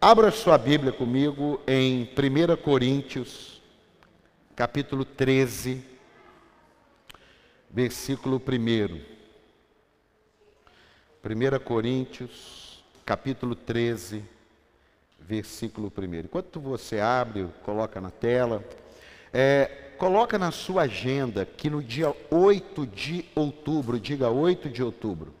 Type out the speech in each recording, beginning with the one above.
Abra sua Bíblia comigo em 1 Coríntios, capítulo 13, versículo 1. 1 Coríntios, capítulo 13, versículo 1. Enquanto você abre, coloca na tela, é, coloca na sua agenda que no dia 8 de outubro, diga 8 de outubro,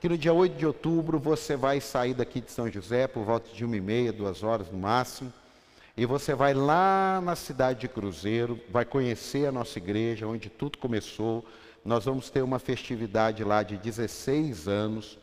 que no dia 8 de outubro você vai sair daqui de São José por volta de uma e meia, duas horas no máximo, e você vai lá na cidade de Cruzeiro, vai conhecer a nossa igreja, onde tudo começou. Nós vamos ter uma festividade lá de 16 anos.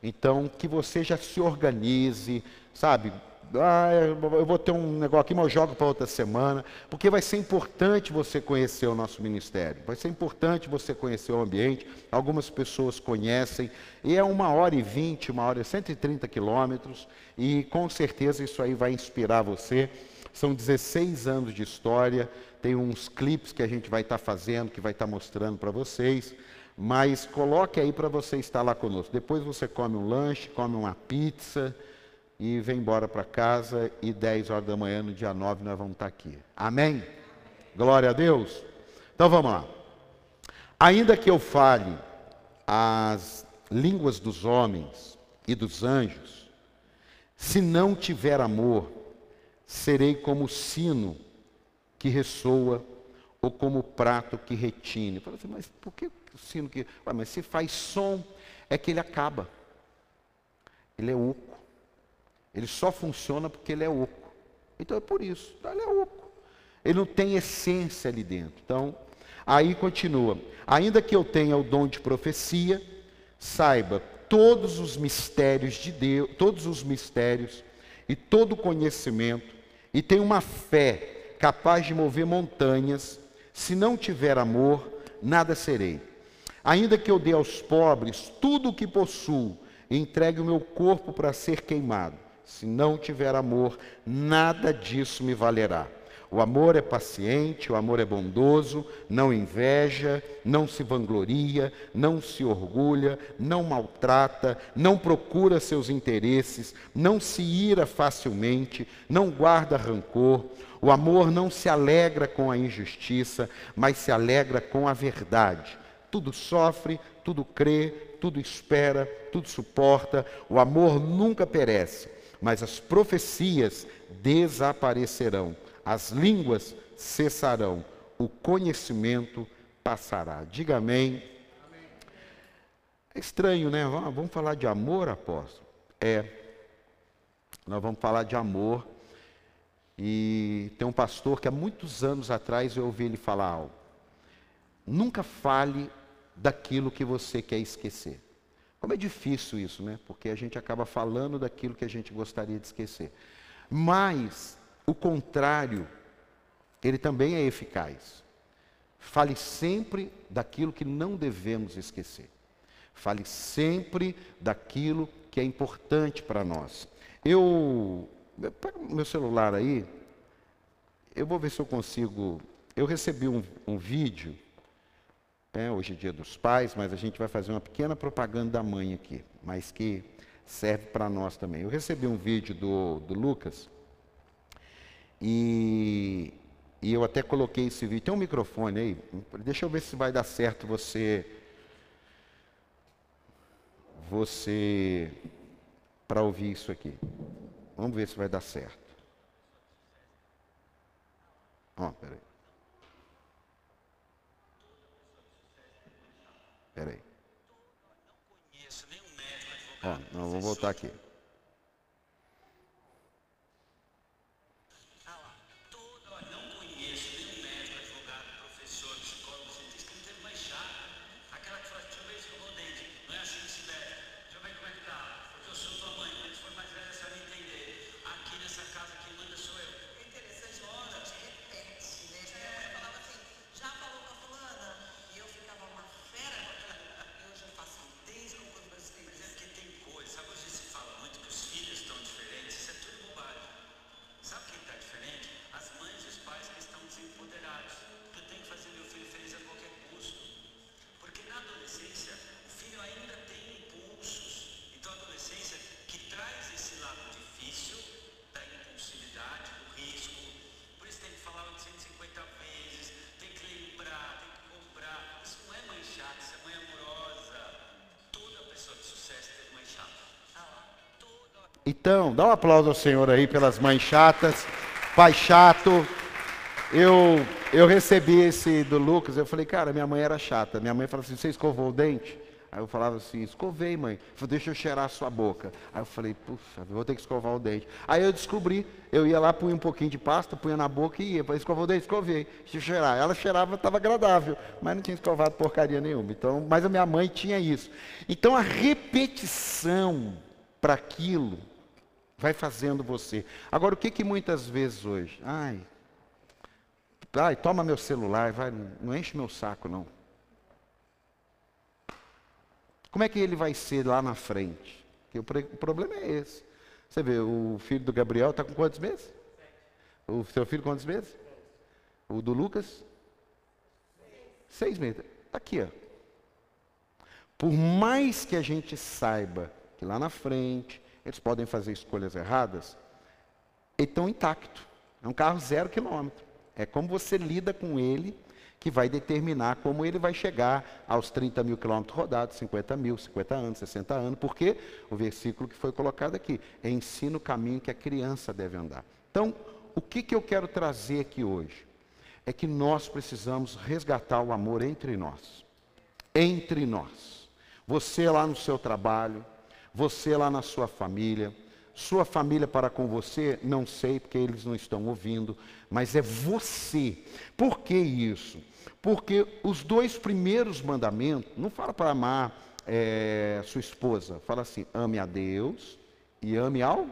Então, que você já se organize, sabe? Ah, eu vou ter um negócio aqui, mas eu jogo para outra semana, porque vai ser importante você conhecer o nosso ministério, vai ser importante você conhecer o ambiente. Algumas pessoas conhecem, e é uma hora e vinte, uma hora e 130 quilômetros, e com certeza isso aí vai inspirar você. São 16 anos de história, tem uns clipes que a gente vai estar tá fazendo, que vai estar tá mostrando para vocês. Mas coloque aí para você estar lá conosco. Depois você come um lanche, come uma pizza, e vem embora para casa e 10 horas da manhã, no dia 9, nós vamos estar aqui. Amém? Glória a Deus. Então vamos lá. Ainda que eu fale as línguas dos homens e dos anjos, se não tiver amor, serei como o sino que ressoa ou como o prato que retine. Fala assim, mas por que o sino que. Ué, mas se faz som, é que ele acaba. Ele é oco. Ele só funciona porque ele é oco. Então é por isso. Então ele é oco. Ele não tem essência ali dentro. Então, aí continua. Ainda que eu tenha o dom de profecia, saiba todos os mistérios de Deus, todos os mistérios e todo o conhecimento, e tenha uma fé capaz de mover montanhas, se não tiver amor, nada serei. Ainda que eu dê aos pobres tudo o que possuo, e entregue o meu corpo para ser queimado, se não tiver amor, nada disso me valerá. O amor é paciente, o amor é bondoso, não inveja, não se vangloria, não se orgulha, não maltrata, não procura seus interesses, não se ira facilmente, não guarda rancor. O amor não se alegra com a injustiça, mas se alegra com a verdade. Tudo sofre, tudo crê, tudo espera, tudo suporta. O amor nunca perece mas as profecias desaparecerão, as línguas cessarão, o conhecimento passará. Diga amém. É estranho, né? Vamos falar de amor, apóstolo? É. Nós vamos falar de amor. E tem um pastor que há muitos anos atrás eu ouvi ele falar algo. Nunca fale daquilo que você quer esquecer. Como é difícil isso, né? Porque a gente acaba falando daquilo que a gente gostaria de esquecer. Mas o contrário, ele também é eficaz. Fale sempre daquilo que não devemos esquecer. Fale sempre daquilo que é importante para nós. Eu, pega meu celular aí, eu vou ver se eu consigo. Eu recebi um, um vídeo é, hoje é dia dos pais, mas a gente vai fazer uma pequena propaganda da mãe aqui, mas que serve para nós também. Eu recebi um vídeo do, do Lucas e, e eu até coloquei esse vídeo. Tem um microfone aí, deixa eu ver se vai dar certo você. Você. para ouvir isso aqui. Vamos ver se vai dar certo. Ó, oh, peraí. Espera aí. Ó, não, vou voltar aqui. Então, dá um aplauso ao Senhor aí pelas mães chatas, pai chato. Eu, eu recebi esse do Lucas, eu falei, cara, minha mãe era chata. Minha mãe falou assim: você escovou o dente? Aí eu falava assim, escovei, mãe. Falei, deixa eu cheirar a sua boca. Aí eu falei, puxa, vou ter que escovar o dente. Aí eu descobri, eu ia lá, punha um pouquinho de pasta, punha na boca e ia. Para escovar o dente, escovei. Deixa eu cheirar. Ela cheirava, estava agradável, mas não tinha escovado porcaria nenhuma. Então, mas a minha mãe tinha isso. Então a repetição para aquilo vai fazendo você. Agora, o que que muitas vezes hoje? Ai, ai, toma meu celular, vai, não enche meu saco não. Como é que ele vai ser lá na frente? Porque o, problema é esse. Você vê, o filho do Gabriel está com quantos meses? O seu filho quantos meses? O do Lucas? Seis meses. Está aqui, ó. Por mais que a gente saiba que lá na frente eles podem fazer escolhas erradas, estão intacto. É um carro zero quilômetro. É como você lida com ele que vai determinar como ele vai chegar aos 30 mil quilômetros rodados, 50 mil, 50 anos, 60 anos, porque o versículo que foi colocado aqui é ensina o caminho que a criança deve andar. Então, o que, que eu quero trazer aqui hoje? É que nós precisamos resgatar o amor entre nós. Entre nós. Você lá no seu trabalho, você lá na sua família, sua família para com você, não sei, porque eles não estão ouvindo, mas é você. Por que isso? Porque os dois primeiros mandamentos, não fala para amar é, sua esposa, fala assim: ame a Deus e ame ao,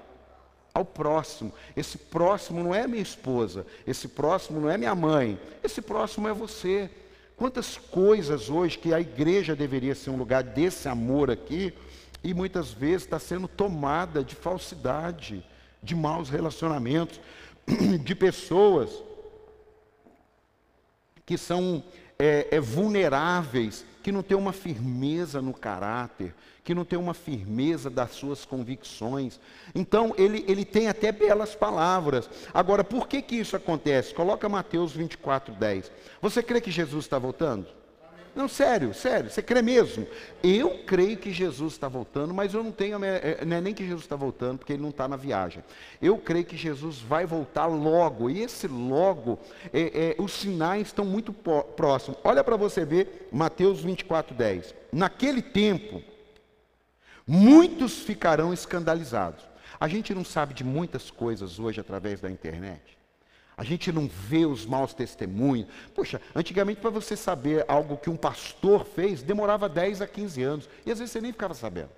ao próximo. Esse próximo não é minha esposa, esse próximo não é minha mãe, esse próximo é você. Quantas coisas hoje que a igreja deveria ser um lugar desse amor aqui, e muitas vezes está sendo tomada de falsidade, de maus relacionamentos, de pessoas que são é, é, vulneráveis, que não têm uma firmeza no caráter, que não têm uma firmeza das suas convicções. Então, ele, ele tem até belas palavras. Agora, por que, que isso acontece? Coloca Mateus 24, 10. Você crê que Jesus está voltando? Não, sério, sério, você crê mesmo? Eu creio que Jesus está voltando, mas eu não tenho, é, não é nem que Jesus está voltando, porque ele não está na viagem. Eu creio que Jesus vai voltar logo, e esse logo, é, é, os sinais estão muito próximos. Olha para você ver Mateus 24, 10. Naquele tempo, muitos ficarão escandalizados. A gente não sabe de muitas coisas hoje através da internet. A gente não vê os maus testemunhos. Poxa, antigamente para você saber algo que um pastor fez, demorava 10 a 15 anos. E às vezes você nem ficava sabendo.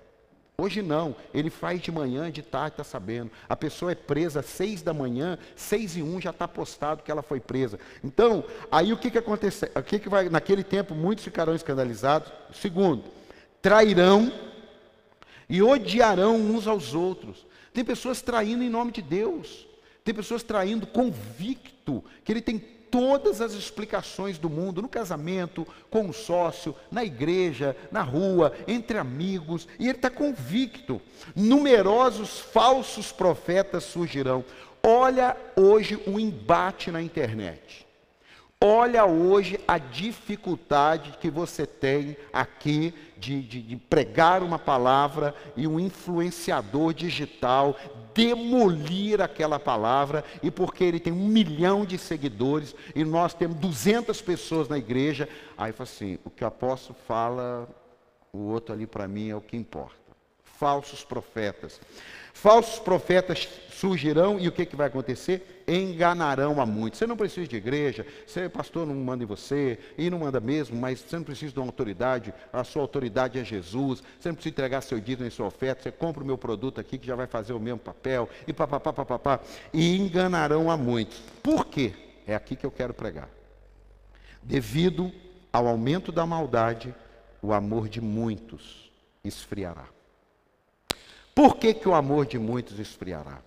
Hoje não, ele faz de manhã, de tarde está sabendo. A pessoa é presa às seis da manhã, seis e um já está postado que ela foi presa. Então, aí o que que acontece? O que que vai? Naquele tempo muitos ficarão escandalizados. Segundo, trairão e odiarão uns aos outros. Tem pessoas traindo em nome de Deus. Tem pessoas traindo convicto que ele tem todas as explicações do mundo, no casamento, com o sócio, na igreja, na rua, entre amigos, e ele está convicto. Numerosos falsos profetas surgirão. Olha hoje o embate na internet. Olha hoje a dificuldade que você tem aqui de, de, de, pregar uma palavra e um influenciador digital demolir aquela palavra, e porque ele tem um milhão de seguidores e nós temos 200 pessoas na igreja, aí fala assim: o que o apóstolo fala, o outro ali para mim é o que importa. Falsos profetas. Falsos profetas surgirão e o que, que vai acontecer? Enganarão a muitos. Você não precisa de igreja, você, pastor, não manda em você, e não manda mesmo, mas você não precisa de uma autoridade, a sua autoridade é Jesus, você não precisa entregar seu dízimo e sua oferta, você compra o meu produto aqui que já vai fazer o mesmo papel, e papapá, papapá, e enganarão a muitos. Por quê? É aqui que eu quero pregar. Devido ao aumento da maldade, o amor de muitos esfriará. Por que, que o amor de muitos esfriará?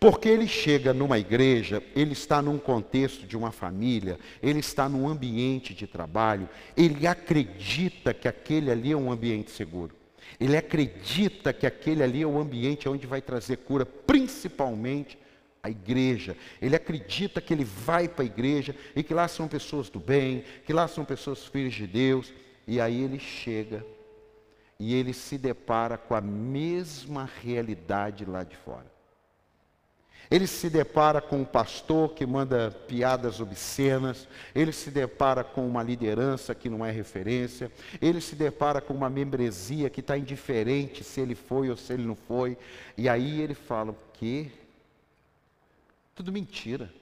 Porque ele chega numa igreja, ele está num contexto de uma família, ele está num ambiente de trabalho, ele acredita que aquele ali é um ambiente seguro. Ele acredita que aquele ali é o ambiente onde vai trazer cura, principalmente a igreja. Ele acredita que ele vai para a igreja e que lá são pessoas do bem, que lá são pessoas filhas de Deus. E aí ele chega e ele se depara com a mesma realidade lá de fora. Ele se depara com um pastor que manda piadas obscenas, ele se depara com uma liderança que não é referência, ele se depara com uma membresia que está indiferente se ele foi ou se ele não foi, e aí ele fala: o quê? Tudo mentira.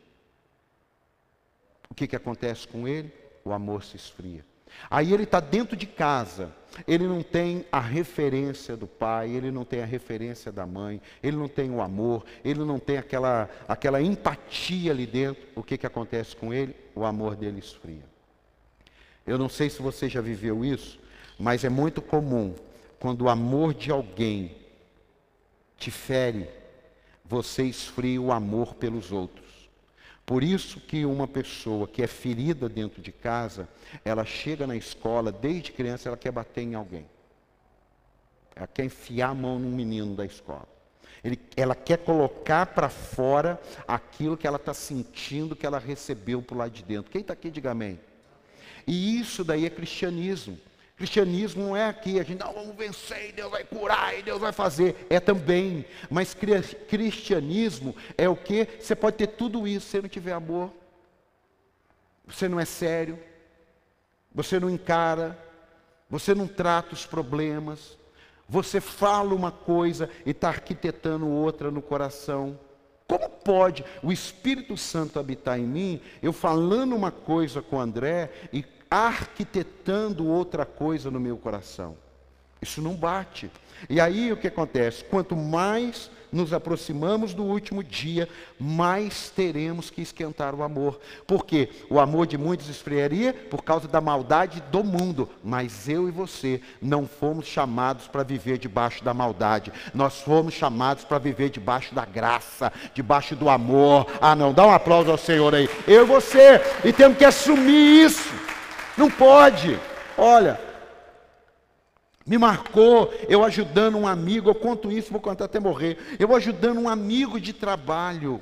O que, que acontece com ele? O amor se esfria. Aí ele está dentro de casa, ele não tem a referência do pai, ele não tem a referência da mãe, ele não tem o amor, ele não tem aquela, aquela empatia ali dentro. O que, que acontece com ele? O amor dele esfria. Eu não sei se você já viveu isso, mas é muito comum quando o amor de alguém te fere, você esfria o amor pelos outros. Por isso que uma pessoa que é ferida dentro de casa, ela chega na escola, desde criança ela quer bater em alguém. Ela quer enfiar a mão num menino da escola. Ele, ela quer colocar para fora aquilo que ela está sentindo que ela recebeu por lá de dentro. Quem está aqui, diga amém. E isso daí é cristianismo. Cristianismo não é aqui, a gente não, vamos vencer, e Deus vai curar, e Deus vai fazer. É também. Mas cristianismo é o que? Você pode ter tudo isso, se não tiver amor. Você não é sério. Você não encara. Você não trata os problemas. Você fala uma coisa e está arquitetando outra no coração. Como pode o Espírito Santo habitar em mim, eu falando uma coisa com André e arquitetando outra coisa no meu coração. Isso não bate. E aí o que acontece? Quanto mais nos aproximamos do último dia, mais teremos que esquentar o amor. Porque o amor de muitos esfriaria por causa da maldade do mundo. Mas eu e você não fomos chamados para viver debaixo da maldade. Nós fomos chamados para viver debaixo da graça, debaixo do amor. Ah, não, dá um aplauso ao Senhor aí. Eu e você. E temos que assumir isso. Não pode. Olha, me marcou eu ajudando um amigo, eu conto isso, vou contar até morrer. Eu ajudando um amigo de trabalho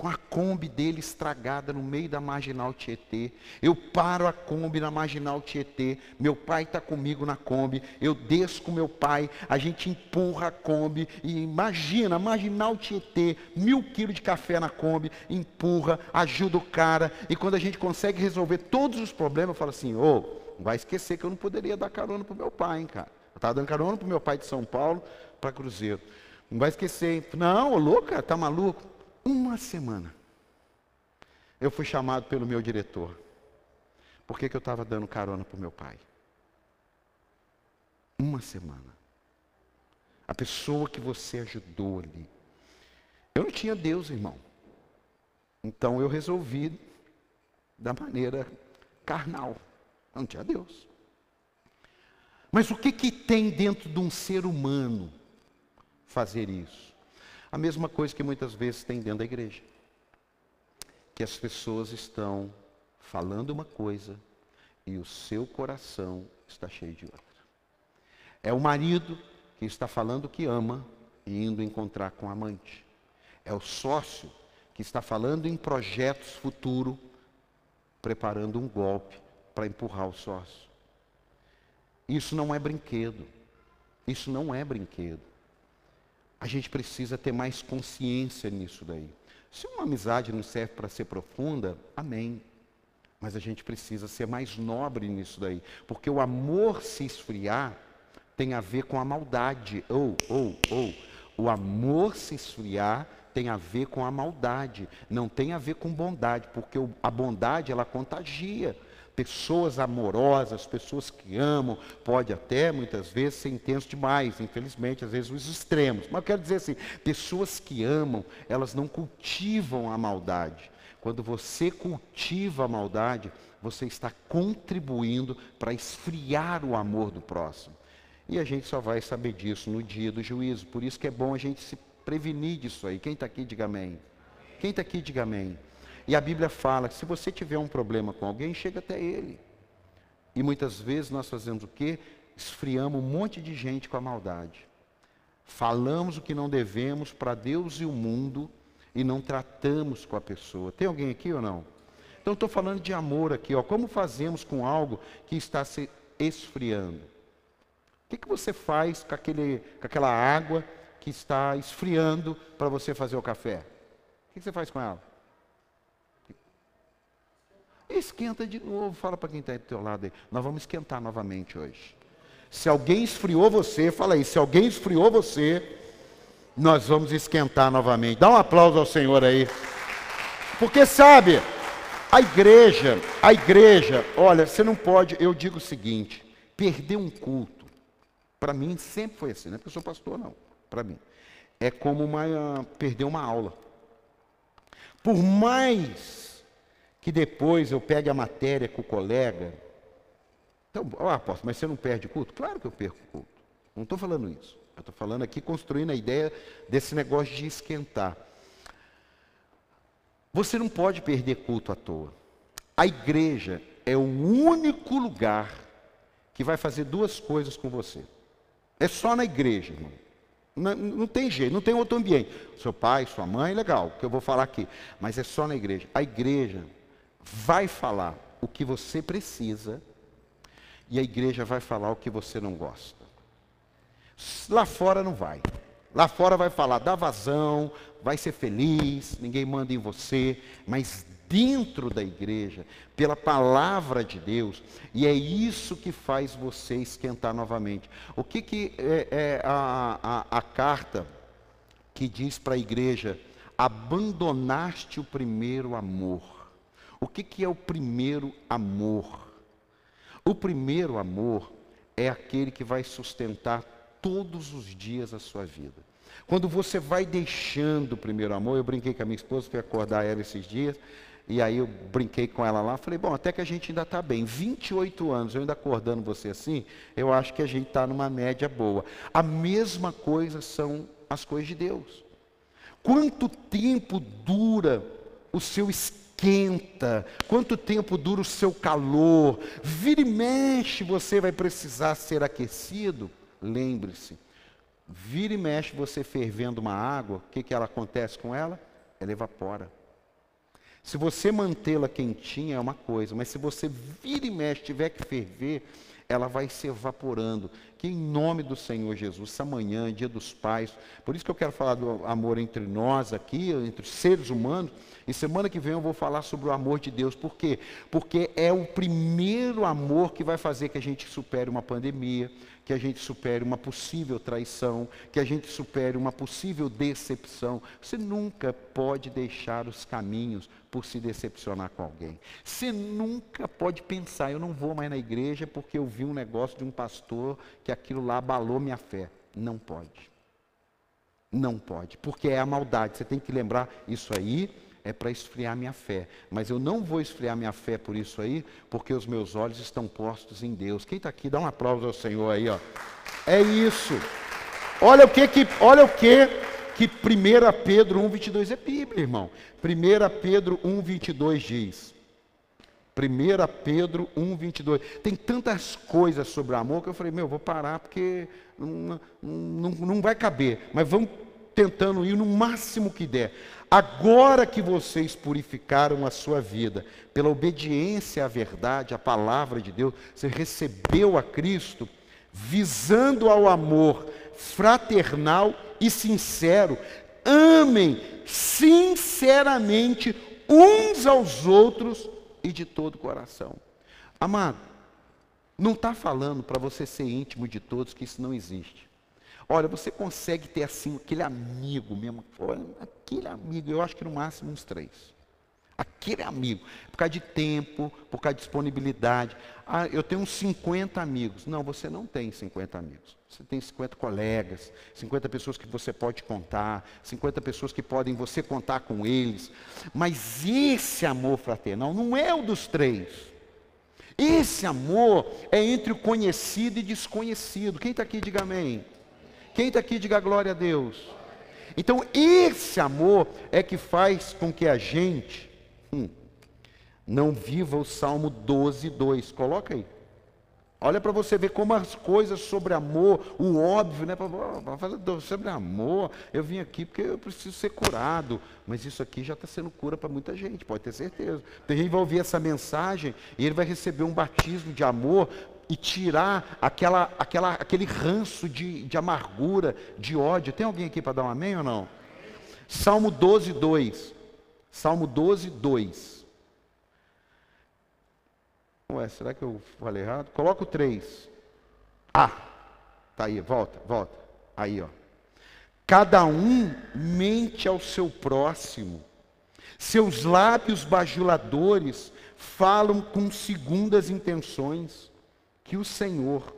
com a Kombi dele estragada no meio da marginal Tietê. Eu paro a Kombi na marginal Tietê. Meu pai está comigo na Kombi. Eu desço com meu pai. A gente empurra a Kombi. E imagina, marginal Tietê, mil quilos de café na Kombi. Empurra, ajuda o cara. E quando a gente consegue resolver todos os problemas, eu falo assim: ô, oh, não vai esquecer que eu não poderia dar carona para meu pai, hein, cara. Eu estava dando carona para meu pai de São Paulo para Cruzeiro. Não vai esquecer, hein? Não, louca, tá maluco? Uma semana. Eu fui chamado pelo meu diretor. Por que, eu estava dando carona para o meu pai? Uma semana. A pessoa que você ajudou ali. Eu não tinha Deus, irmão. Então eu resolvi da maneira carnal. Eu não tinha Deus. Mas o que, que tem dentro de um ser humano fazer isso? A mesma coisa que muitas vezes tem dentro da igreja. Que as pessoas estão falando uma coisa e o seu coração está cheio de outra. É o marido que está falando que ama e indo encontrar com a amante. É o sócio que está falando em projetos futuro, preparando um golpe para empurrar o sócio. Isso não é brinquedo. Isso não é brinquedo. A gente precisa ter mais consciência nisso daí. Se uma amizade não serve para ser profunda, amém. Mas a gente precisa ser mais nobre nisso daí. Porque o amor se esfriar tem a ver com a maldade. Ou, ou, ou. O amor se esfriar tem a ver com a maldade. Não tem a ver com bondade. Porque a bondade, ela contagia pessoas amorosas, pessoas que amam, pode até muitas vezes ser intenso demais, infelizmente, às vezes os extremos. Mas eu quero dizer assim, pessoas que amam, elas não cultivam a maldade. Quando você cultiva a maldade, você está contribuindo para esfriar o amor do próximo. E a gente só vai saber disso no dia do juízo. Por isso que é bom a gente se prevenir disso aí. Quem está aqui, diga amém. Quem está aqui, diga amém. E a Bíblia fala que se você tiver um problema com alguém, chega até ele. E muitas vezes nós fazemos o quê? Esfriamos um monte de gente com a maldade. Falamos o que não devemos para Deus e o mundo e não tratamos com a pessoa. Tem alguém aqui ou não? Então estou falando de amor aqui, ó. Como fazemos com algo que está se esfriando? O que, que você faz com, aquele, com aquela água que está esfriando para você fazer o café? O que, que você faz com ela? Esquenta de novo, fala para quem está do teu lado aí. Nós vamos esquentar novamente hoje. Se alguém esfriou você, fala aí, se alguém esfriou você, nós vamos esquentar novamente. Dá um aplauso ao Senhor aí. Porque sabe, a igreja, a igreja, olha, você não pode, eu digo o seguinte, perder um culto, para mim sempre foi assim, não é porque eu sou pastor, não, para mim. É como uma, perder uma aula. Por mais que depois eu pegue a matéria com o colega. Então, oh, apóstolo, mas você não perde culto? Claro que eu perco culto. Não estou falando isso. Eu estou falando aqui, construindo a ideia desse negócio de esquentar. Você não pode perder culto à toa. A igreja é o único lugar que vai fazer duas coisas com você. É só na igreja, irmão. Não, não, tem jeito, não tem outro ambiente. Seu pai, sua mãe, legal, que eu vou falar aqui. Mas é só na igreja. A igreja vai falar o que você precisa e a igreja vai falar o que você não gosta. Lá fora não vai. Lá fora vai falar, dá vazão, vai ser feliz, ninguém manda em você, mas dentro da igreja, pela palavra de Deus, e é isso que faz você esquentar novamente. O que, que é, é a, a, a carta que diz para a igreja: abandonaste o primeiro amor? O que, que é o primeiro amor? O primeiro amor é aquele que vai sustentar todos os dias a sua vida. Quando você vai deixando o primeiro amor, eu brinquei com a minha esposa, fui acordar ela esses dias, e aí eu brinquei com ela lá, falei, bom, até que a gente ainda está bem. 28 anos, eu ainda acordando você assim, eu acho que a gente está numa média boa. A mesma coisa são as coisas de Deus. Quanto tempo dura o seu espírito? Esquenta, quanto tempo dura o seu calor, vira e mexe, você vai precisar ser aquecido. Lembre-se, vira e mexe você fervendo uma água, o que, que ela acontece com ela? Ela evapora. Se você mantê-la quentinha é uma coisa, mas se você vira e mexe, tiver que ferver, ela vai se evaporando. Que em nome do Senhor Jesus, essa manhã, dia dos pais, por isso que eu quero falar do amor entre nós aqui, entre os seres humanos, e semana que vem eu vou falar sobre o amor de Deus. Por quê? Porque é o primeiro amor que vai fazer que a gente supere uma pandemia, que a gente supere uma possível traição, que a gente supere uma possível decepção. Você nunca pode deixar os caminhos por se decepcionar com alguém. Você nunca pode pensar, eu não vou mais na igreja porque eu vi um negócio de um pastor que aquilo lá abalou minha fé. Não pode. Não pode, porque é a maldade. Você tem que lembrar isso aí é para esfriar minha fé. Mas eu não vou esfriar minha fé por isso aí, porque os meus olhos estão postos em Deus. Quem está aqui, dá um aplauso ao Senhor aí, ó. É isso. Olha o que, que olha o que que 1 Pedro 1,22 é Bíblia, irmão. 1 Pedro 1,22 diz. 1 Pedro 1,22. Tem tantas coisas sobre amor que eu falei, meu, vou parar porque não, não, não vai caber. Mas vamos tentando ir no máximo que der. Agora que vocês purificaram a sua vida pela obediência à verdade, à palavra de Deus, você recebeu a Cristo, visando ao amor fraternal e sincero, amem sinceramente uns aos outros e de todo o coração. Amado, não está falando para você ser íntimo de todos, que isso não existe. Olha, você consegue ter assim aquele amigo mesmo, olha, aquele amigo, eu acho que no máximo uns três. Aquele amigo, por causa de tempo, por causa de disponibilidade. Ah, eu tenho uns 50 amigos. Não, você não tem 50 amigos. Você tem 50 colegas, 50 pessoas que você pode contar, 50 pessoas que podem você contar com eles. Mas esse amor fraternal não é o dos três. Esse amor é entre o conhecido e desconhecido. Quem está aqui, diga amém. Quem está aqui, diga glória a Deus. Então, esse amor é que faz com que a gente hum, não viva o Salmo 12, 2. Coloca aí. Olha para você ver como as coisas sobre amor, o óbvio, né? Falar sobre amor, eu vim aqui porque eu preciso ser curado. Mas isso aqui já está sendo cura para muita gente, pode ter certeza. Tem gente que vai ouvir essa mensagem e ele vai receber um batismo de amor e tirar aquela, aquela, aquele ranço de, de amargura, de ódio. Tem alguém aqui para dar um amém ou não? Salmo 12, 2. Salmo 12, 2. Ué, será que eu falei errado? Coloca o 3. Ah, tá aí, volta, volta. Aí, ó. Cada um mente ao seu próximo. Seus lábios bajuladores falam com segundas intenções. Que o Senhor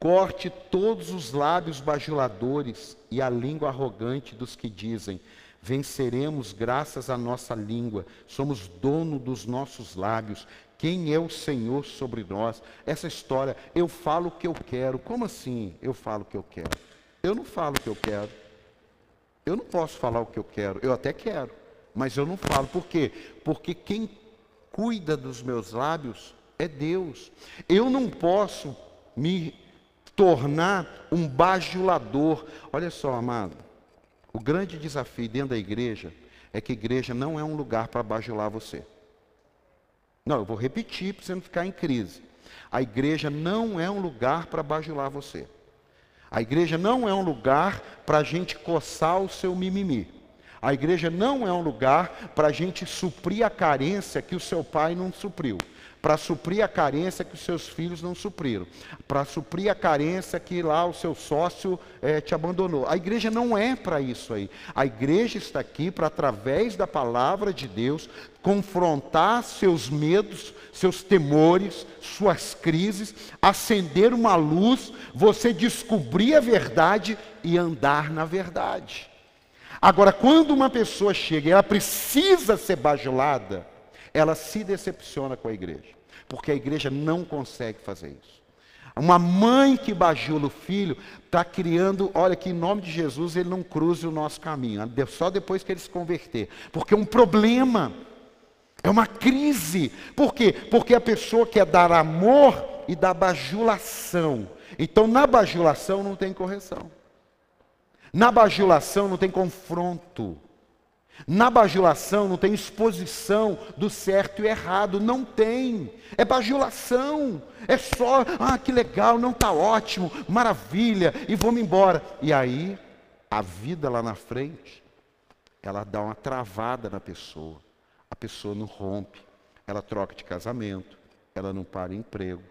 corte todos os lábios bajuladores e a língua arrogante dos que dizem: Venceremos graças à nossa língua, somos dono dos nossos lábios. Quem é o Senhor sobre nós? Essa história, eu falo o que eu quero. Como assim eu falo o que eu quero? Eu não falo o que eu quero. Eu não posso falar o que eu quero. Eu até quero, mas eu não falo. Por quê? Porque quem cuida dos meus lábios é Deus. Eu não posso me tornar um bajulador. Olha só, amado. O grande desafio dentro da igreja é que a igreja não é um lugar para bajular você. Não, eu vou repetir para você não ficar em crise. A igreja não é um lugar para bajular você. A igreja não é um lugar para a gente coçar o seu mimimi. A igreja não é um lugar para a gente suprir a carência que o seu pai não supriu para suprir a carência que os seus filhos não supriram, para suprir a carência que lá o seu sócio é, te abandonou. A igreja não é para isso aí. A igreja está aqui para, através da palavra de Deus, confrontar seus medos, seus temores, suas crises, acender uma luz, você descobrir a verdade e andar na verdade. Agora, quando uma pessoa chega e ela precisa ser bajulada, ela se decepciona com a igreja porque a igreja não consegue fazer isso. Uma mãe que bajula o filho está criando, olha que em nome de Jesus ele não cruze o nosso caminho, só depois que ele se converter, porque é um problema, é uma crise. Por quê? Porque a pessoa quer dar amor e dá bajulação. Então na bajulação não tem correção. Na bajulação não tem confronto. Na bajulação não tem exposição do certo e errado, não tem. É bajulação. É só, ah, que legal, não está ótimo, maravilha, e vamos embora. E aí, a vida lá na frente, ela dá uma travada na pessoa. A pessoa não rompe, ela troca de casamento, ela não para emprego,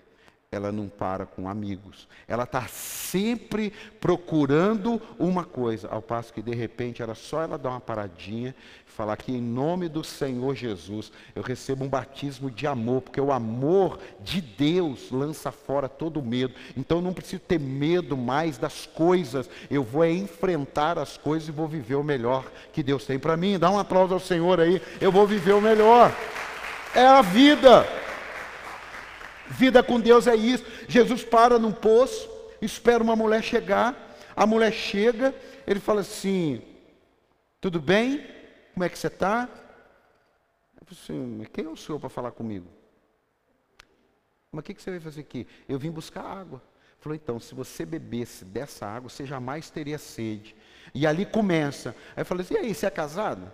ela não para com amigos. Ela está sempre procurando uma coisa, ao passo que de repente era só ela dar uma paradinha e falar que em nome do Senhor Jesus eu recebo um batismo de amor, porque o amor de Deus lança fora todo medo. Então eu não preciso ter medo mais das coisas, eu vou é enfrentar as coisas e vou viver o melhor que Deus tem para mim. Dá um aplauso ao Senhor aí, eu vou viver o melhor. É a vida. Vida com Deus é isso. Jesus para num poço, espera uma mulher chegar. A mulher chega, ele fala assim: Tudo bem? Como é que você está? Eu assim: Quem é o senhor para falar comigo? Mas o que, que você vai fazer aqui? Eu vim buscar água. Falou, então, se você bebesse dessa água, você jamais teria sede. E ali começa. Aí eu falei assim, e aí, você é casado?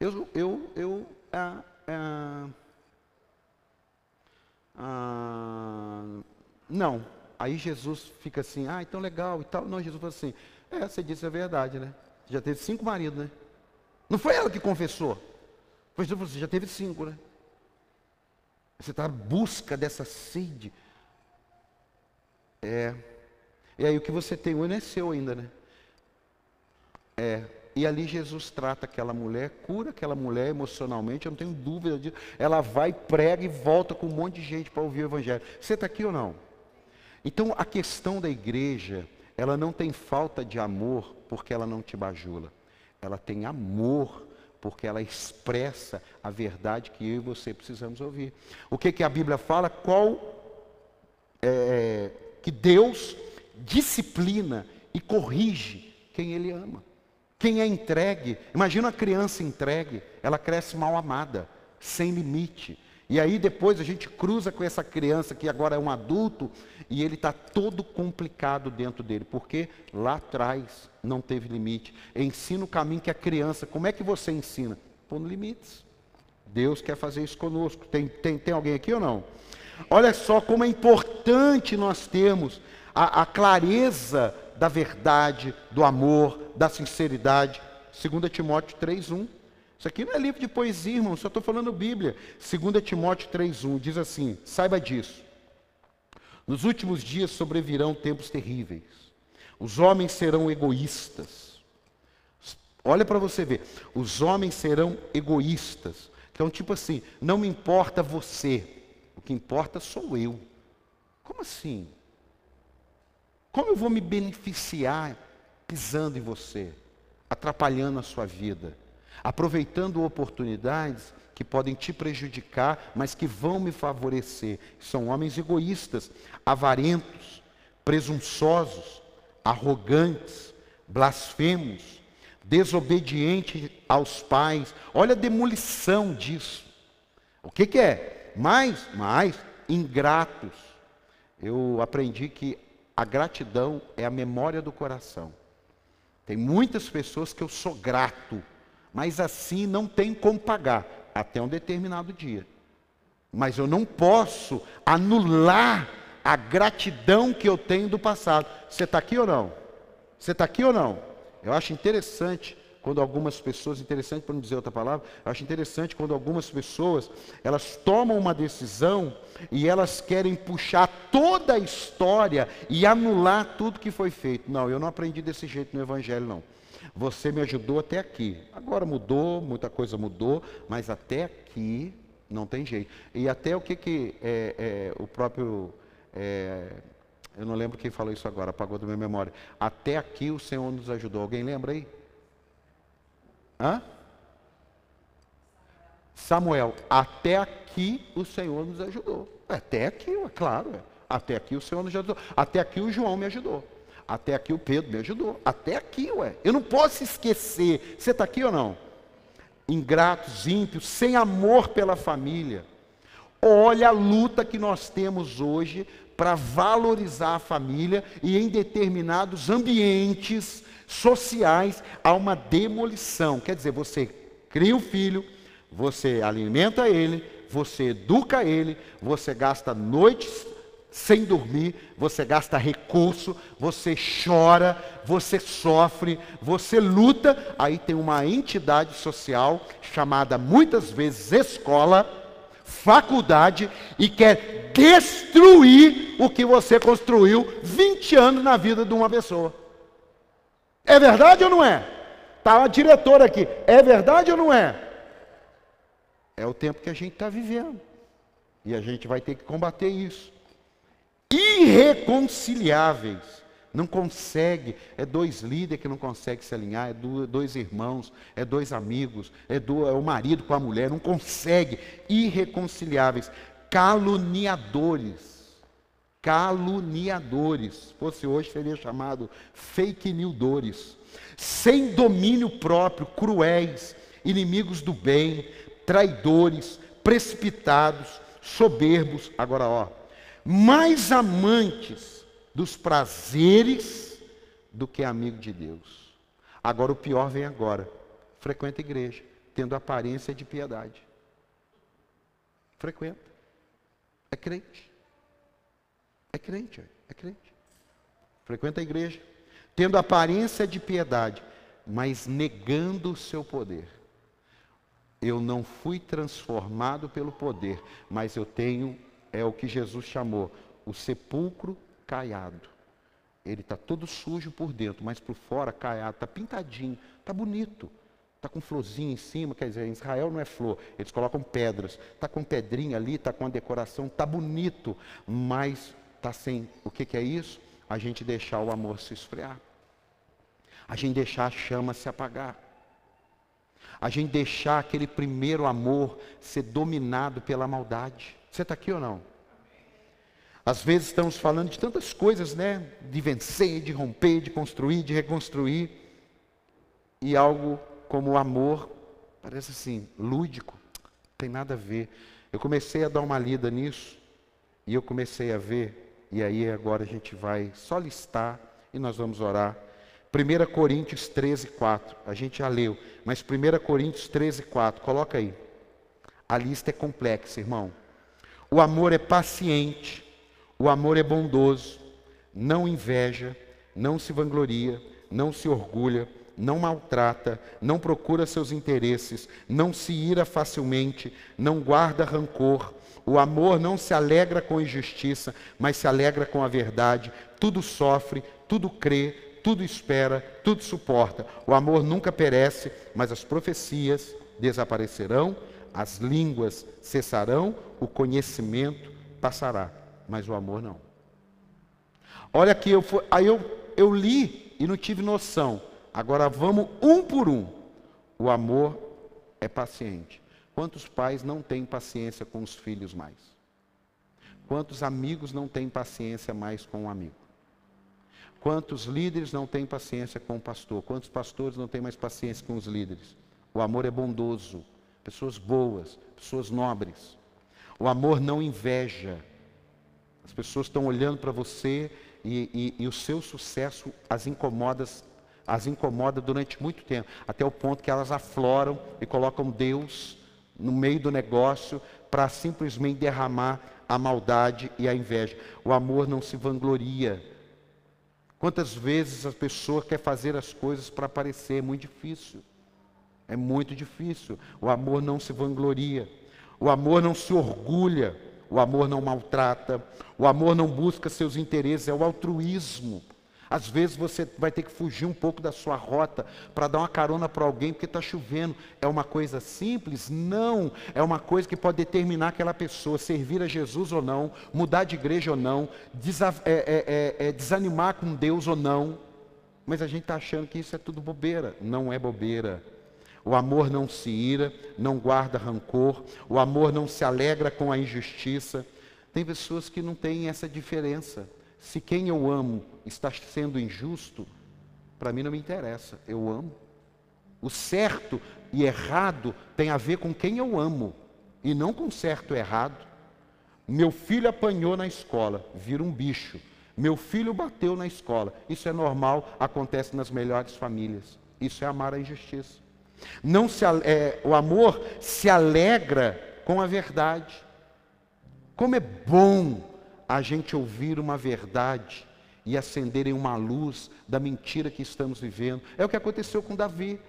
Eu, eu, eu, ah, ah, ah, não. Aí Jesus fica assim, ah, então legal e tal. Não, Jesus fala assim, é, você disse a verdade, né? Já teve cinco maridos, né? Não foi ela que confessou. Jesus, você já teve cinco, né? Você está à busca dessa sede. É. E aí o que você tem não é seu ainda, né? É. E ali Jesus trata aquela mulher, cura aquela mulher emocionalmente, eu não tenho dúvida disso. Ela vai, prega e volta com um monte de gente para ouvir o Evangelho. Você está aqui ou não? Então a questão da igreja, ela não tem falta de amor porque ela não te bajula. Ela tem amor porque ela expressa a verdade que eu e você precisamos ouvir. O que, que a Bíblia fala? Qual é, que Deus disciplina e corrige quem Ele ama. Quem é entregue, imagina uma criança entregue, ela cresce mal amada, sem limite. E aí depois a gente cruza com essa criança que agora é um adulto e ele está todo complicado dentro dele, porque lá atrás não teve limite. Ensina o caminho que a criança, como é que você ensina? Pondo limites. Deus quer fazer isso conosco. Tem, tem, tem alguém aqui ou não? olha só como é importante nós termos a, a clareza da verdade, do amor, da sinceridade. 2 Timóteo 3,1. Isso aqui não é livro de poesia, irmão, só estou falando Bíblia. 2 Timóteo 3,1 diz assim: saiba disso. Nos últimos dias sobrevirão tempos terríveis. Os homens serão egoístas. Olha para você ver. Os homens serão egoístas. Então, tipo assim, não me importa você. O que importa sou eu. Como assim? Como eu vou me beneficiar pisando em você, atrapalhando a sua vida, aproveitando oportunidades que podem te prejudicar, mas que vão me favorecer? São homens egoístas, avarentos, presunçosos, arrogantes, blasfemos, desobedientes aos pais. Olha a demolição disso. O que, que é? Mais, mais, ingratos. Eu aprendi que a gratidão é a memória do coração. Tem muitas pessoas que eu sou grato, mas assim não tem como pagar, até um determinado dia. Mas eu não posso anular a gratidão que eu tenho do passado. Você está aqui ou não? Você está aqui ou não? Eu acho interessante quando algumas pessoas, interessante para não dizer outra palavra, acho interessante quando algumas pessoas, elas tomam uma decisão e elas querem puxar toda a história e anular tudo que foi feito. Não, eu não aprendi desse jeito no Evangelho, não. Você me ajudou até aqui. Agora mudou, muita coisa mudou, mas até aqui não tem jeito. E até o que, que é, é, o próprio. É, eu não lembro quem falou isso agora, apagou da minha memória. Até aqui o Senhor nos ajudou. Alguém lembra aí? Hã? Samuel, até aqui o Senhor nos ajudou. Até aqui, é claro. Até aqui o Senhor nos ajudou. Até aqui o João me ajudou. Até aqui o Pedro me ajudou. Até aqui, ué. Eu não posso esquecer. Você está aqui ou não? Ingratos, ímpios, sem amor pela família. Olha a luta que nós temos hoje para valorizar a família e em determinados ambientes sociais há uma demolição. Quer dizer, você cria o um filho, você alimenta ele, você educa ele, você gasta noites sem dormir, você gasta recurso, você chora, você sofre, você luta, aí tem uma entidade social chamada muitas vezes escola, faculdade e quer destruir o que você construiu 20 anos na vida de uma pessoa. É verdade ou não é? Está a diretora aqui. É verdade ou não é? É o tempo que a gente está vivendo. E a gente vai ter que combater isso. Irreconciliáveis. Não consegue. É dois líderes que não conseguem se alinhar. É dois irmãos. É dois amigos. É, do, é o marido com a mulher. Não consegue. Irreconciliáveis. Caluniadores caluniadores. Se fosse hoje, seria chamado fake newsdores. Sem domínio próprio, cruéis, inimigos do bem, traidores, precipitados, soberbos. Agora, ó, mais amantes dos prazeres do que amigo de Deus. Agora, o pior vem agora. Frequenta a igreja, tendo aparência de piedade. Frequenta. É crente. É crente, é crente. Frequenta a igreja, tendo aparência de piedade, mas negando o seu poder. Eu não fui transformado pelo poder, mas eu tenho, é o que Jesus chamou, o sepulcro caiado. Ele está todo sujo por dentro, mas por fora caiado, está pintadinho, está bonito. Está com florzinha em cima, quer dizer, em Israel não é flor, eles colocam pedras. Está com pedrinha ali, está com a decoração, está bonito, mas está sem. O que, que é isso? A gente deixar o amor se esfriar. A gente deixar a chama se apagar. A gente deixar aquele primeiro amor ser dominado pela maldade. Você está aqui ou não? Às vezes estamos falando de tantas coisas, né? De vencer, de romper, de construir, de reconstruir. E algo como o amor parece assim, lúdico, não tem nada a ver. Eu comecei a dar uma lida nisso e eu comecei a ver e aí agora a gente vai só listar e nós vamos orar. 1 Coríntios 13, 4. A gente já leu, mas 1 Coríntios 13, 4. Coloca aí. A lista é complexa, irmão. O amor é paciente, o amor é bondoso, não inveja, não se vangloria, não se orgulha, não maltrata, não procura seus interesses, não se ira facilmente, não guarda rancor. O amor não se alegra com injustiça, mas se alegra com a verdade. Tudo sofre, tudo crê, tudo espera, tudo suporta. O amor nunca perece, mas as profecias desaparecerão, as línguas cessarão, o conhecimento passará, mas o amor não. Olha aqui, eu, aí eu, eu li e não tive noção. Agora vamos um por um. O amor é paciente. Quantos pais não têm paciência com os filhos mais? Quantos amigos não têm paciência mais com o um amigo? Quantos líderes não têm paciência com o pastor? Quantos pastores não têm mais paciência com os líderes? O amor é bondoso, pessoas boas, pessoas nobres. O amor não inveja. As pessoas estão olhando para você e, e, e, o seu sucesso as incomoda, as incomoda durante muito tempo, até o ponto que elas afloram e colocam Deus no meio do negócio para simplesmente derramar a maldade e a inveja. O amor não se vangloria. Quantas vezes a pessoa quer fazer as coisas para aparecer? É muito difícil. É muito difícil. O amor não se vangloria. O amor não se orgulha. O amor não maltrata. O amor não busca seus interesses. É o altruísmo. Às vezes você vai ter que fugir um pouco da sua rota para dar uma carona para alguém porque está chovendo. É uma coisa simples? Não. É uma coisa que pode determinar aquela pessoa servir a Jesus ou não, mudar de igreja ou não, é, é, é, é, desanimar com Deus ou não. Mas a gente está achando que isso é tudo bobeira. Não é bobeira. O amor não se ira, não guarda rancor, o amor não se alegra com a injustiça. Tem pessoas que não têm essa diferença. Se quem eu amo está sendo injusto, para mim não me interessa, eu amo. O certo e errado tem a ver com quem eu amo, e não com certo e errado. Meu filho apanhou na escola, vira um bicho. Meu filho bateu na escola. Isso é normal, acontece nas melhores famílias. Isso é amar a injustiça. Não se, é, o amor se alegra com a verdade. Como é bom a gente ouvir uma verdade e acenderem uma luz da mentira que estamos vivendo. É o que aconteceu com Davi.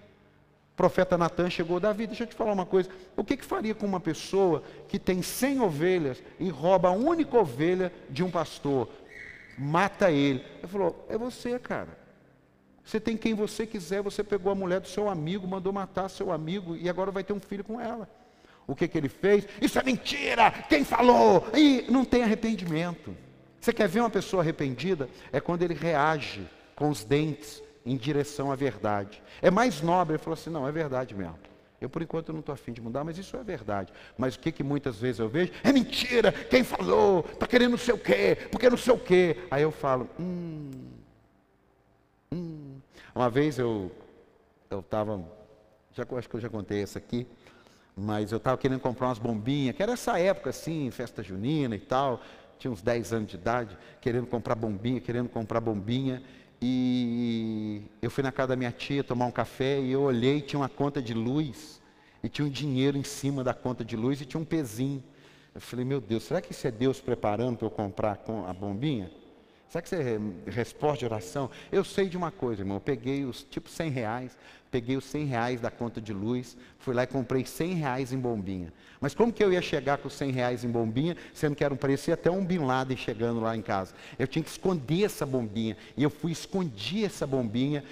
O profeta Natan chegou, Davi, deixa eu te falar uma coisa. O que, que faria com uma pessoa que tem 100 ovelhas e rouba a única ovelha de um pastor? Mata ele. Ele falou, é você, cara. Você tem quem você quiser, você pegou a mulher do seu amigo, mandou matar seu amigo e agora vai ter um filho com ela. O que, que ele fez? Isso é mentira! Quem falou? E não tem arrependimento. Você quer ver uma pessoa arrependida? É quando ele reage com os dentes em direção à verdade. É mais nobre, ele falou assim: não, é verdade mesmo. Eu, por enquanto, não estou afim de mudar, mas isso é verdade. Mas o que, que muitas vezes eu vejo? É mentira! Quem falou? Está querendo não sei o quê, porque não sei o quê. Aí eu falo: hum. hum. Uma vez eu estava, já acho que eu já contei essa aqui. Mas eu estava querendo comprar umas bombinhas, que era essa época assim, festa junina e tal. Tinha uns 10 anos de idade, querendo comprar bombinha, querendo comprar bombinha. E eu fui na casa da minha tia tomar um café e eu olhei, tinha uma conta de luz, e tinha um dinheiro em cima da conta de luz e tinha um pezinho. Eu falei, meu Deus, será que isso é Deus preparando para eu comprar a bombinha? Será que isso é resposta de oração? Eu sei de uma coisa, irmão. Eu peguei os tipo 100 reais, peguei os 100 reais da conta de luz, fui lá e comprei 100 reais em bombinha. Mas como que eu ia chegar com 100 reais em bombinha, sendo que era um, parecia até um Bin Laden chegando lá em casa? Eu tinha que esconder essa bombinha. E eu fui escondi essa bombinha.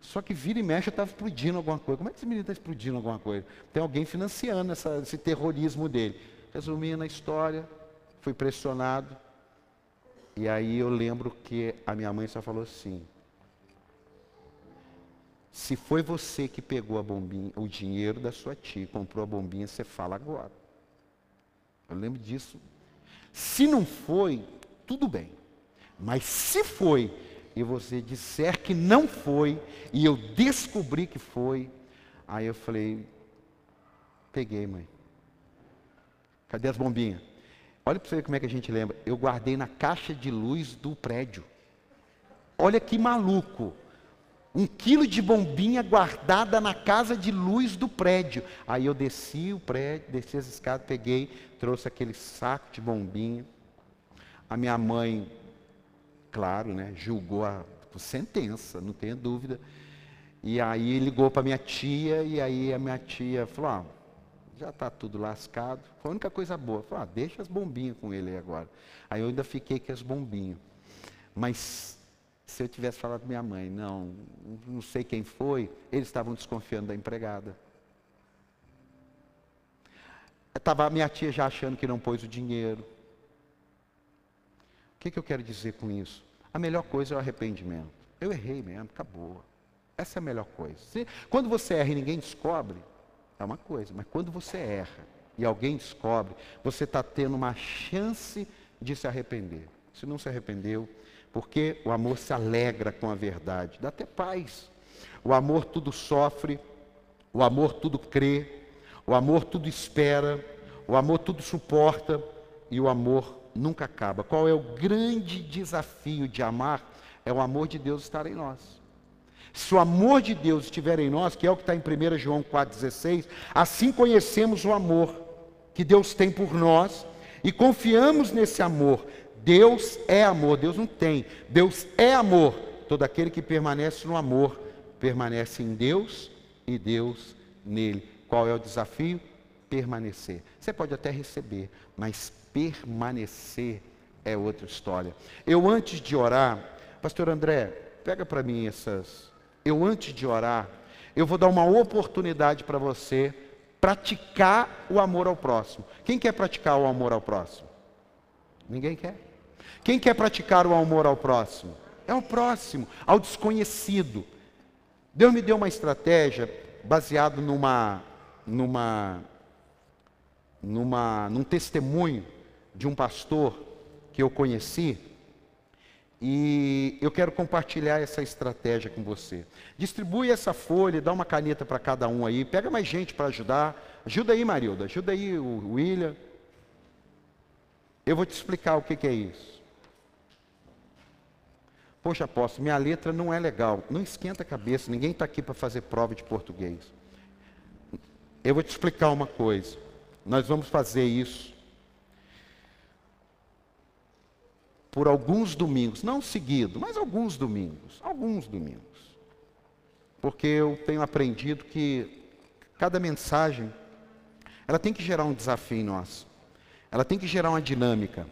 Só que vira e mexe, estava explodindo alguma coisa. Como é que esse menino está explodindo alguma coisa? Tem alguém financiando essa, esse terrorismo dele. Resumindo a história, fui pressionado. E aí eu lembro que a minha mãe só falou assim: se foi você que pegou a bombinha, o dinheiro da sua tia, comprou a bombinha, você fala agora. Eu lembro disso. Se não foi, tudo bem. Mas se foi, e você disser que não foi, e eu descobri que foi, aí eu falei, peguei, mãe. Cadê as bombinhas? Olha para você ver como é que a gente lembra. Eu guardei na caixa de luz do prédio. Olha que maluco. Um quilo de bombinha guardada na casa de luz do prédio. Aí eu desci o prédio, desci as escadas, peguei, trouxe aquele saco de bombinha. A minha mãe, claro, né, julgou a sentença, não tenha dúvida. E aí ligou para minha tia, e aí a minha tia falou: ah, já está tudo lascado. Foi a única coisa boa. Falou: ah, deixa as bombinhas com ele agora. Aí eu ainda fiquei com as bombinhas. Mas se eu tivesse falado minha mãe, não, não sei quem foi, eles estavam desconfiando da empregada. Estava minha tia já achando que não pôs o dinheiro. O que, que eu quero dizer com isso? A melhor coisa é o arrependimento. Eu errei mesmo, acabou. Essa é a melhor coisa. Se, quando você erra e ninguém descobre, é uma coisa, mas quando você erra e alguém descobre, você está tendo uma chance de se arrepender. Se não se arrependeu, porque o amor se alegra com a verdade, dá até paz. O amor tudo sofre, o amor tudo crê, o amor tudo espera, o amor tudo suporta e o amor nunca acaba. Qual é o grande desafio de amar? É o amor de Deus estar em nós. Se o amor de Deus estiver em nós, que é o que está em 1 João 4,16, assim conhecemos o amor que Deus tem por nós e confiamos nesse amor, Deus é amor, Deus não tem. Deus é amor. Todo aquele que permanece no amor, permanece em Deus e Deus nele. Qual é o desafio? Permanecer. Você pode até receber, mas permanecer é outra história. Eu antes de orar, pastor André, pega para mim essas. Eu antes de orar, eu vou dar uma oportunidade para você praticar o amor ao próximo. Quem quer praticar o amor ao próximo? Ninguém quer. Quem quer praticar o amor ao próximo? É o próximo, ao desconhecido. Deus me deu uma estratégia baseado numa, numa, numa, num testemunho de um pastor que eu conheci. E eu quero compartilhar essa estratégia com você. Distribui essa folha, dá uma caneta para cada um aí. Pega mais gente para ajudar. Ajuda aí, Marilda. Ajuda aí o William. Eu vou te explicar o que, que é isso. Poxa, apóstolo, minha letra não é legal. Não esquenta a cabeça, ninguém está aqui para fazer prova de português. Eu vou te explicar uma coisa. Nós vamos fazer isso por alguns domingos, não seguido, mas alguns domingos, alguns domingos. Porque eu tenho aprendido que cada mensagem ela tem que gerar um desafio em nós. Ela tem que gerar uma dinâmica.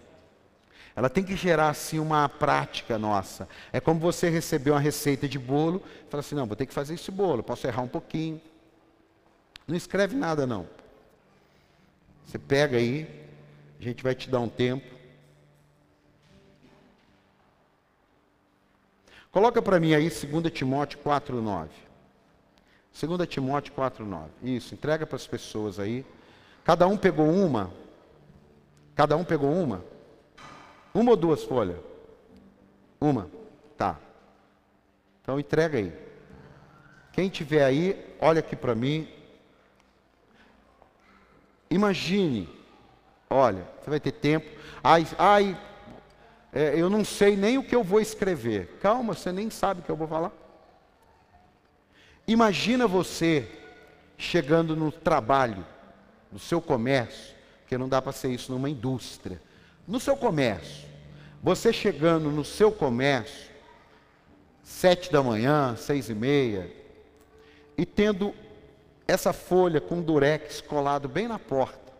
Ela tem que gerar assim uma prática nossa. É como você receber uma receita de bolo, fala assim: "Não, vou ter que fazer esse bolo, posso errar um pouquinho". Não escreve nada não. Você pega aí, a gente vai te dar um tempo. Coloca para mim aí 2 Timóteo 4:9. 2 Timóteo 4:9. Isso, entrega para as pessoas aí. Cada um pegou uma. Cada um pegou uma. Uma ou duas folhas? Uma. Tá. Então entrega aí. Quem tiver aí, olha aqui para mim. Imagine. Olha, você vai ter tempo. Ai, ai, é, eu não sei nem o que eu vou escrever. Calma, você nem sabe o que eu vou falar. Imagina você chegando no trabalho, no seu comércio, porque não dá para ser isso numa indústria no seu comércio, você chegando no seu comércio, sete da manhã, seis e meia, e tendo essa folha com durex colado bem na porta,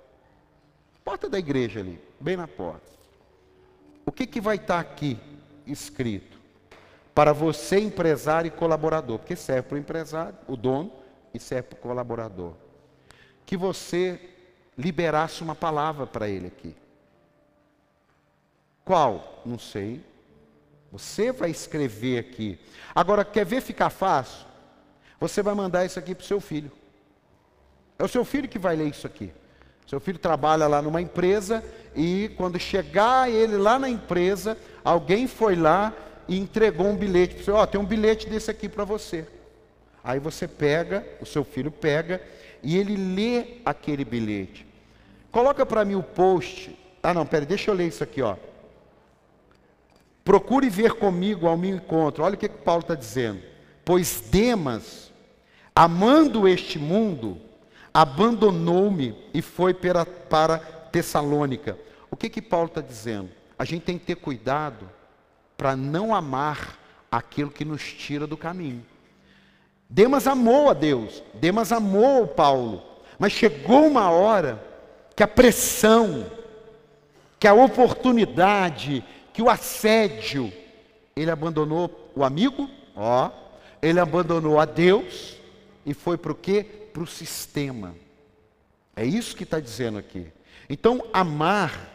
porta da igreja ali, bem na porta. O que, que vai estar aqui escrito? Para você, empresário e colaborador, porque serve para o empresário, o dono, e serve para o colaborador. Que você liberasse uma palavra para ele aqui. Qual? Não sei. Você vai escrever aqui. Agora, quer ver ficar fácil? Você vai mandar isso aqui para o seu filho. É o seu filho que vai ler isso aqui. Seu filho trabalha lá numa empresa e quando chegar ele lá na empresa, alguém foi lá e entregou um bilhete para você. Ó, oh, tem um bilhete desse aqui para você. Aí você pega, o seu filho pega e ele lê aquele bilhete. Coloca para mim o post. Ah, não, pera, deixa eu ler isso aqui, ó. Procure ver comigo ao meu encontro. Olha o que, que Paulo está dizendo. Pois Demas, amando este mundo, abandonou-me e foi para, para Tessalônica. O que que Paulo está dizendo? A gente tem que ter cuidado para não amar aquilo que nos tira do caminho. Demas amou a Deus, Demas amou Paulo, mas chegou uma hora que a pressão, que a oportunidade, que o assédio, ele abandonou o amigo, ó, ele abandonou a Deus e foi para o quê? Para o sistema. É isso que está dizendo aqui. Então, amar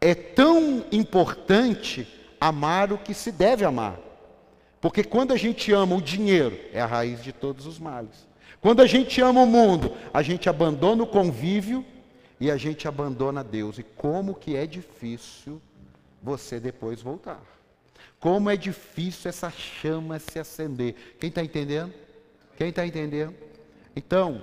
é tão importante amar o que se deve amar. Porque quando a gente ama o dinheiro, é a raiz de todos os males. Quando a gente ama o mundo, a gente abandona o convívio e a gente abandona Deus. E como que é difícil você depois voltar. Como é difícil essa chama se acender. Quem está entendendo? Quem está entendendo? Então,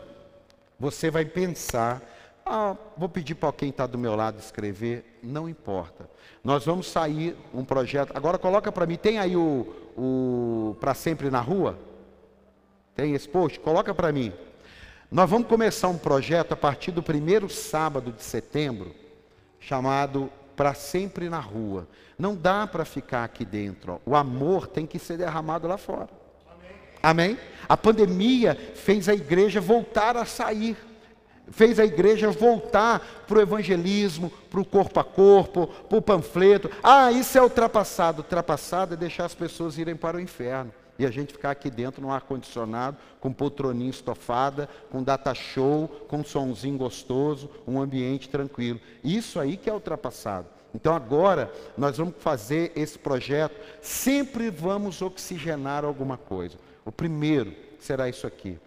você vai pensar ah, vou pedir para quem está do meu lado escrever, não importa. Nós vamos sair um projeto. Agora coloca para mim, tem aí o, o Para Sempre na Rua? Tem esse post? Coloca para mim. Nós vamos começar um projeto a partir do primeiro sábado de setembro, chamado Para Sempre na Rua. Não dá para ficar aqui dentro. Ó. O amor tem que ser derramado lá fora. Amém? A pandemia fez a igreja voltar a sair fez a igreja voltar para o evangelismo, para o corpo a corpo, para o panfleto. Ah, isso é ultrapassado. Ultrapassado é deixar as pessoas irem para o inferno. E a gente ficar aqui dentro no ar-condicionado, com poltroninha estofada, com data show, com um somzinho gostoso, um ambiente tranquilo. Isso aí que é ultrapassado. Então agora nós vamos fazer esse projeto, sempre vamos oxigenar alguma coisa. O primeiro será isso aqui.